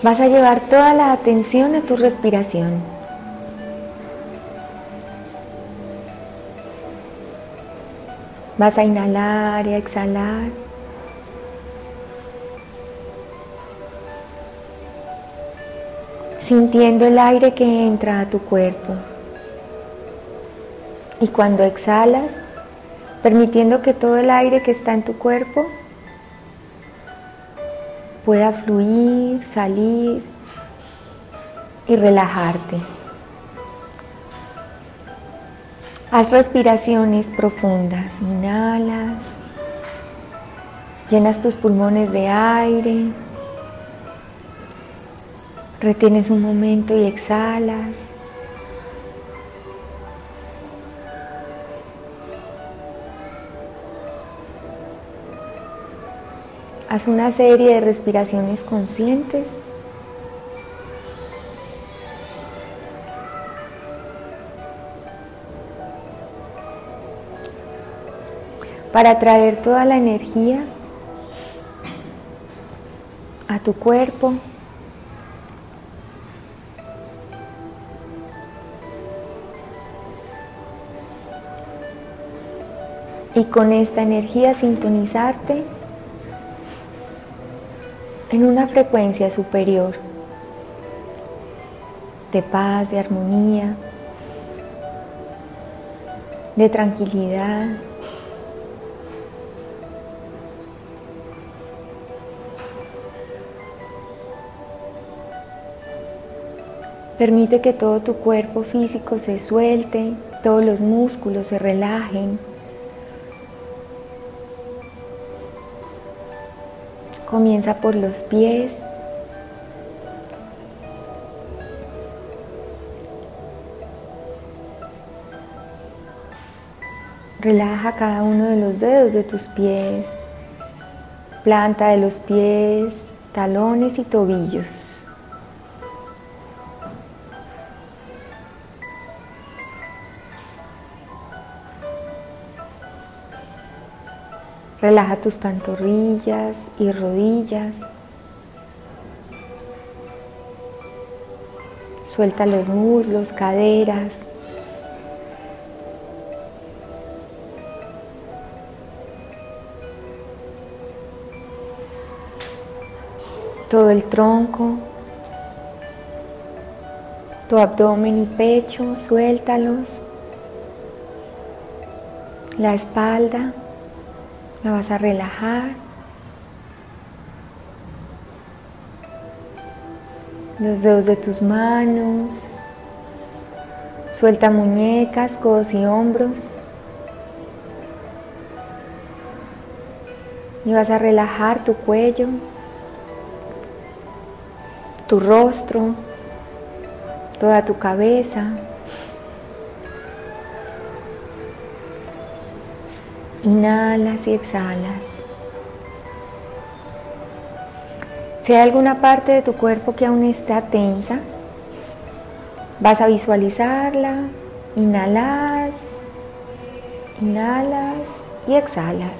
Vas a llevar toda la atención a tu respiración. Vas a inhalar y a exhalar. Sintiendo el aire que entra a tu cuerpo. Y cuando exhalas, permitiendo que todo el aire que está en tu cuerpo pueda fluir, salir y relajarte. Haz respiraciones profundas. Inhalas. Llenas tus pulmones de aire. Retienes un momento y exhalas. Haz una serie de respiraciones conscientes. Para traer toda la energía a tu cuerpo. Y con esta energía sintonizarte en una frecuencia superior de paz, de armonía, de tranquilidad. Permite que todo tu cuerpo físico se suelte, todos los músculos se relajen. Por los pies. Relaja cada uno de los dedos de tus pies, planta de los pies, talones y tobillos. Relaja tus pantorrillas y rodillas. Suelta los muslos, caderas. Todo el tronco, tu abdomen y pecho, suéltalos. La espalda. La vas a relajar. Los dedos de tus manos. Suelta muñecas, codos y hombros. Y vas a relajar tu cuello, tu rostro, toda tu cabeza. Inhalas y exhalas. Si hay alguna parte de tu cuerpo que aún está tensa, vas a visualizarla, inhalas, inhalas y exhalas.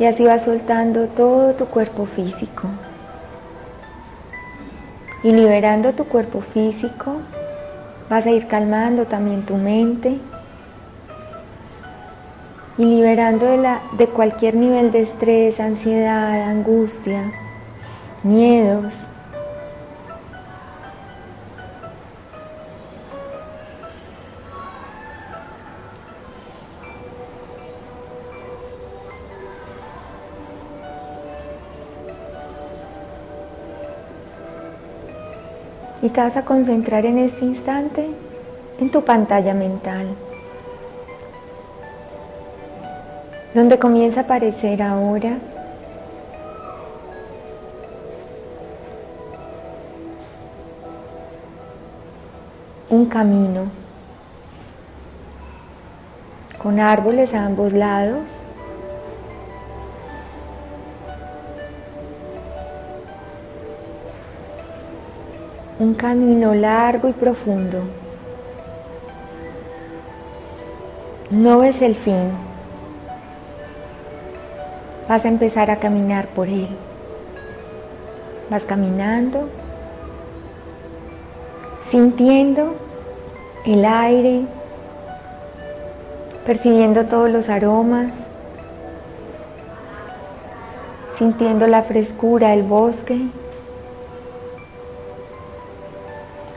Y así vas soltando todo tu cuerpo físico. Y liberando tu cuerpo físico, Vas a ir calmando también tu mente y liberando de, la, de cualquier nivel de estrés, ansiedad, angustia, miedos. Y te vas a concentrar en este instante en tu pantalla mental, donde comienza a aparecer ahora un camino con árboles a ambos lados. Un camino largo y profundo. No ves el fin. Vas a empezar a caminar por él. Vas caminando, sintiendo el aire, percibiendo todos los aromas, sintiendo la frescura del bosque.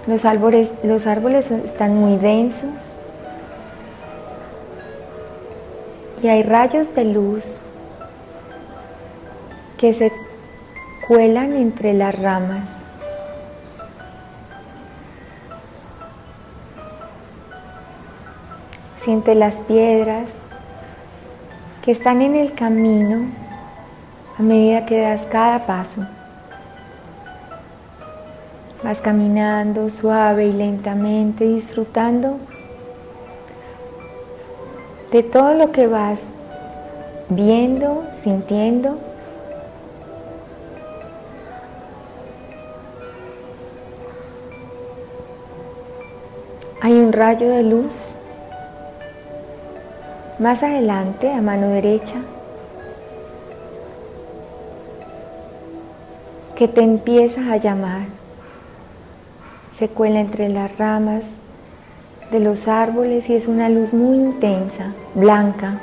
Los árboles, los árboles están muy densos y hay rayos de luz que se cuelan entre las ramas. Siente las piedras que están en el camino a medida que das cada paso. Vas caminando suave y lentamente, disfrutando de todo lo que vas viendo, sintiendo. Hay un rayo de luz más adelante, a mano derecha, que te empieza a llamar. Se cuela entre las ramas de los árboles y es una luz muy intensa, blanca.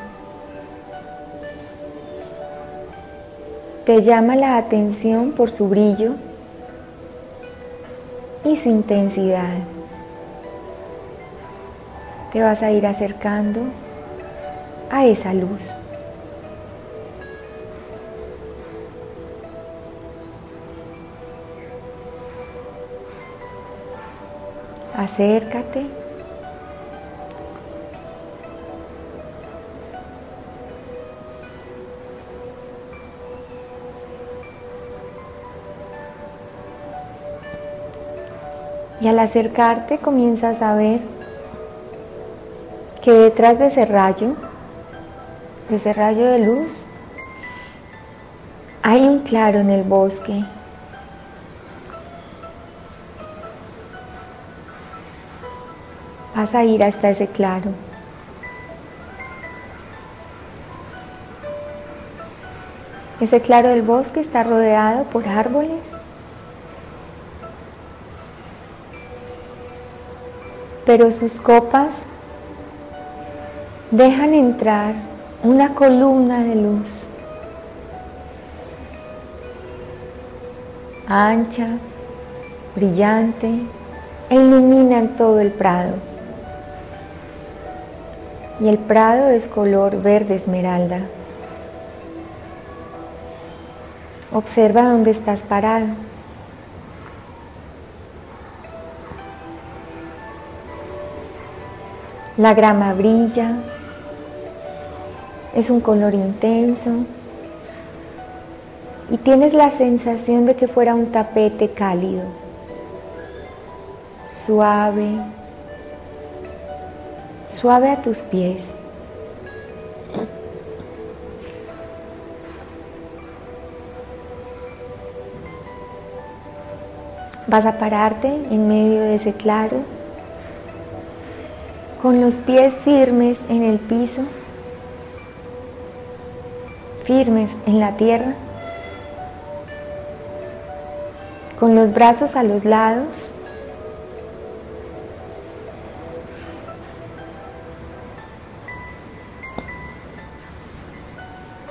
Te llama la atención por su brillo y su intensidad. Te vas a ir acercando a esa luz. Acércate. Y al acercarte comienzas a ver que detrás de ese rayo de ese rayo de luz, hay un claro en el bosque. Vas a ir hasta ese claro. Ese claro del bosque está rodeado por árboles. Pero sus copas dejan entrar una columna de luz ancha, brillante e ilumina todo el prado. Y el prado es color verde esmeralda. Observa dónde estás parado. La grama brilla, es un color intenso y tienes la sensación de que fuera un tapete cálido, suave, suave a tus pies. Vas a pararte en medio de ese claro, con los pies firmes en el piso firmes en la tierra, con los brazos a los lados.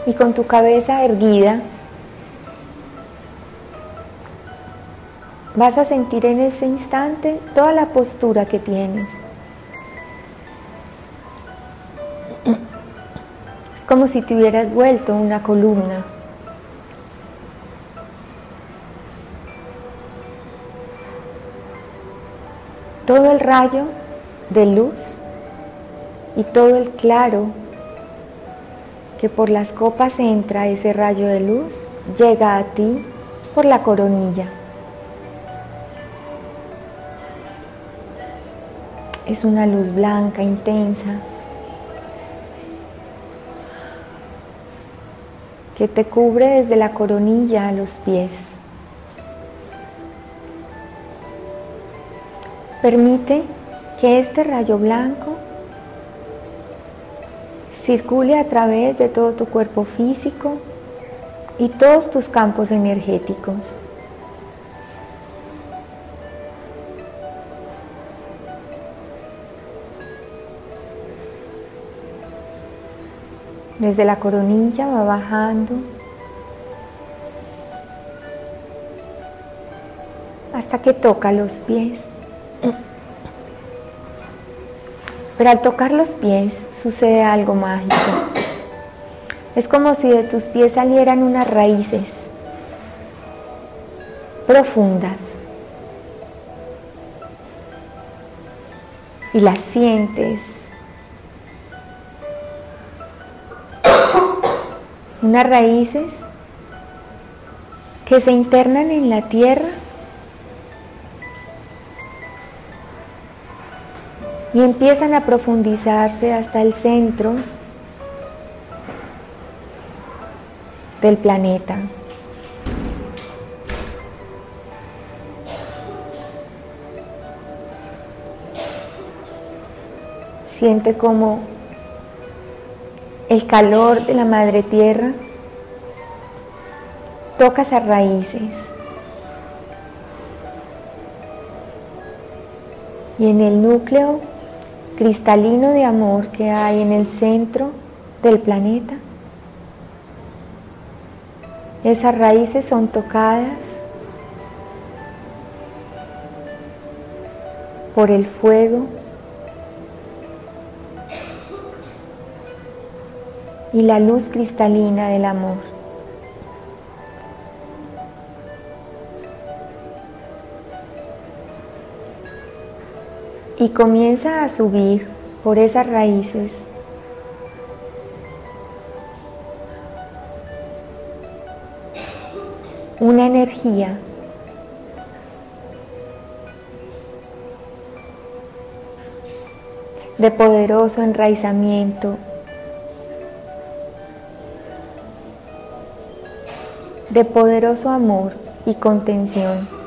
Y con tu cabeza erguida, vas a sentir en ese instante toda la postura que tienes. como si te hubieras vuelto una columna. rayo de luz y todo el claro que por las copas entra ese rayo de luz llega a ti por la coronilla. Es una luz blanca, intensa, que te cubre desde la coronilla a los pies. Permite que este rayo blanco circule a través de todo tu cuerpo físico y todos tus campos energéticos. Desde la coronilla va bajando hasta que toca los pies. Pero al tocar los pies sucede algo mágico. Es como si de tus pies salieran unas raíces profundas y las sientes. Unas raíces que se internan en la tierra y empiezan a profundizarse hasta el centro del planeta. Siente como el calor de la madre tierra toca esas raíces. Y en el núcleo cristalino de amor que hay en el centro del planeta. Esas raíces son tocadas por el fuego y la luz cristalina del amor. Y comienza a subir por esas raíces. Una energía de poderoso enraizamiento, de poderoso amor y contención.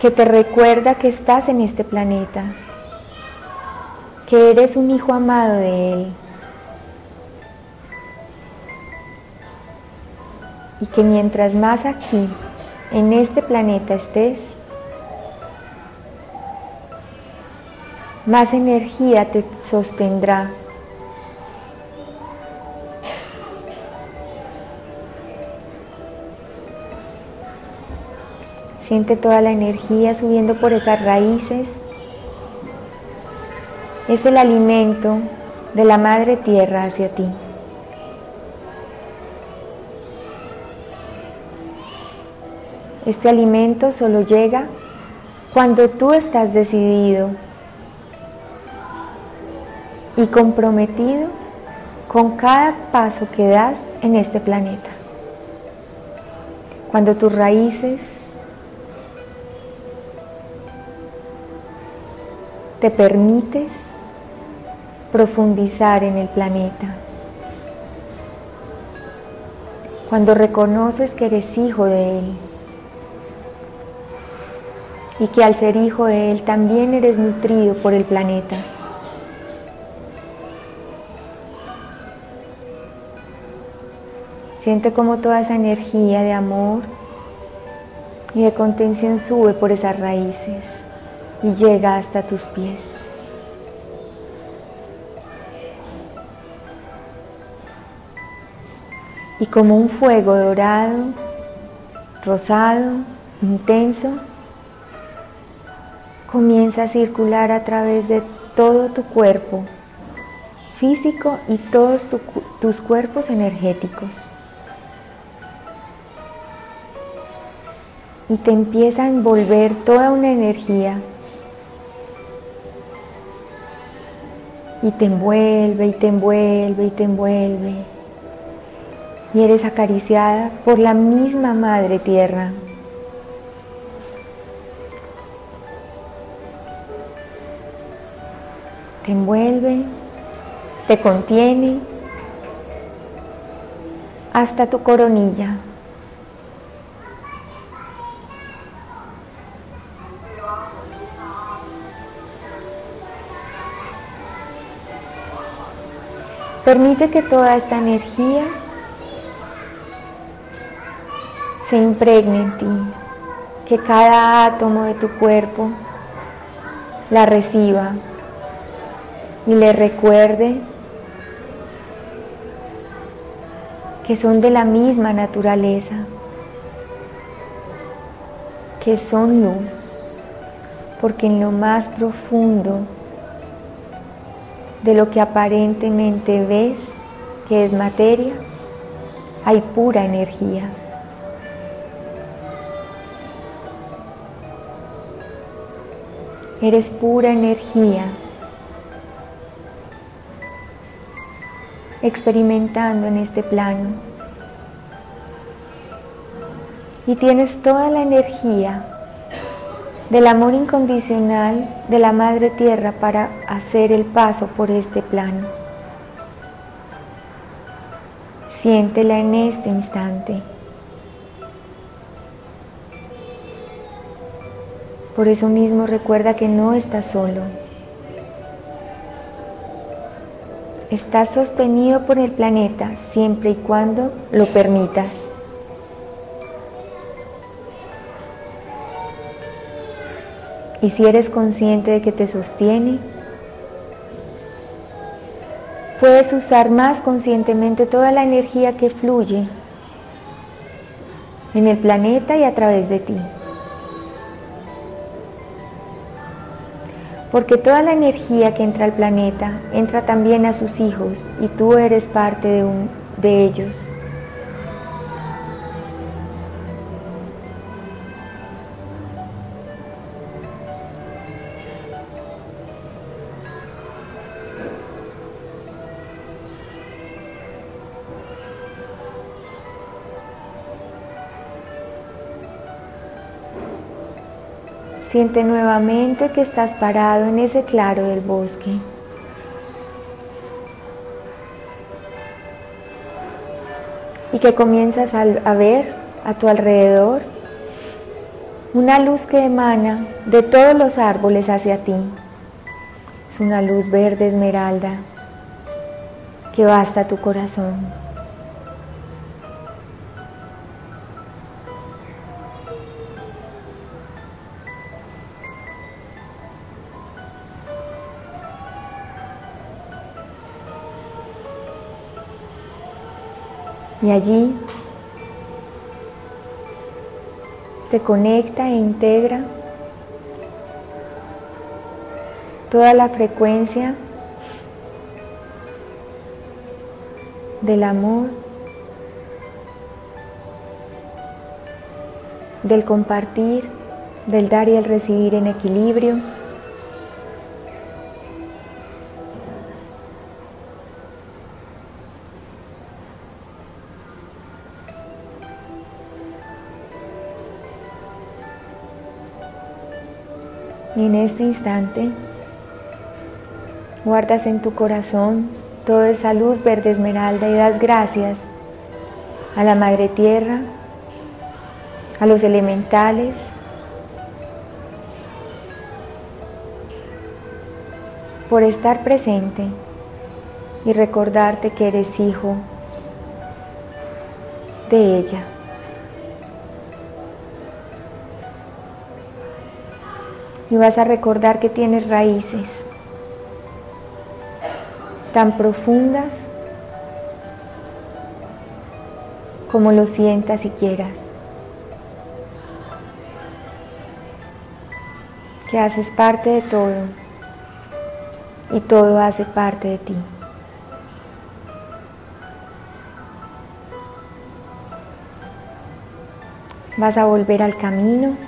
Que te recuerda que estás en este planeta, que eres un hijo amado de Él y que mientras más aquí, en este planeta estés, más energía te sostendrá Siente toda la energía subiendo por esas raíces. Es el alimento de la Madre Tierra hacia ti. Este alimento solo llega cuando tú estás decidido y comprometido con cada paso que das en este planeta. Cuando tus raíces te permites profundizar en el planeta. Cuando reconoces que eres hijo de Él y que al ser hijo de Él también eres nutrido por el planeta. Siente como toda esa energía de amor y de contención sube por esas raíces y llega hasta tus pies. Y como un fuego dorado, rosado, intenso, comienza a circular a través de todo tu cuerpo físico y todos tus cuerpos energéticos. y te empieza a envolver toda una energía y te envuelve y te envuelve y te envuelve y eres acariciada por la misma Madre Tierra. Te envuelve, te contiene hasta tu coronilla. Permite que toda esta energía se impregne en ti, que cada átomo de tu cuerpo la reciba y le recuerde que son de la misma naturaleza, que son luz, porque en lo más profundo de lo que aparentemente ves que es materia, hay pura energía. Eres pura energía, experimentando en este plano. Y tienes toda la energía del amor incondicional de la Madre Tierra para hacer el paso por este plano. Siéntela en este instante. Por eso mismo recuerda que no estás solo. Estás sostenido por el planeta siempre y cuando lo permitas. Y si eres consciente de que te sostiene, puedes usar más conscientemente toda la energía que fluye en el planeta y a través de ti. Porque toda la energía que entra al planeta entra también a sus hijos y tú eres parte de, un, de ellos. Siente nuevamente que estás parado en ese claro del bosque. Y que comienzas a ver a tu alrededor una luz que emana de todos los árboles hacia ti. Es una luz verde esmeralda que va hasta tu corazón. Y allí te conecta e integra toda la frecuencia del amor, del compartir, del dar y el recibir en equilibrio. En este instante guardas en tu corazón toda esa luz verde esmeralda y das gracias a la Madre Tierra, a los elementales, por estar presente y recordarte que eres hijo de ella. Y vas a recordar que tienes raíces tan profundas como lo sientas y quieras. Que haces parte de todo y todo hace parte de ti. Vas a volver al camino.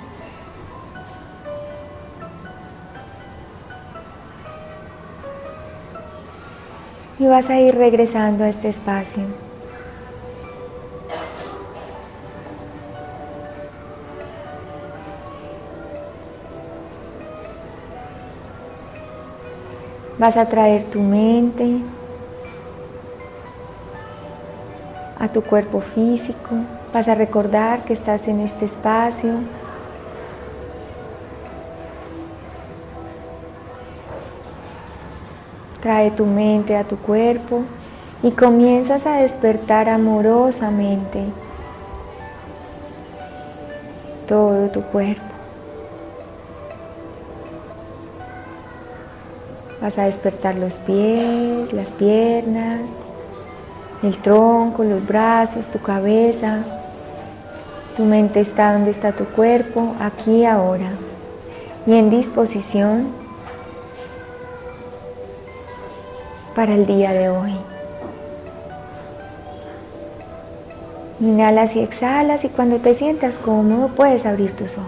Y vas a ir regresando a este espacio. Vas a traer tu mente a tu cuerpo físico. Vas a recordar que estás en este espacio. Trae tu mente a tu cuerpo y comienzas a despertar amorosamente todo tu cuerpo. Vas a despertar los pies, las piernas, el tronco, los brazos, tu cabeza. Tu mente está donde está tu cuerpo, aquí ahora. Y en disposición para el día de hoy. Inhalas y exhalas y cuando te sientas cómodo puedes abrir tus ojos.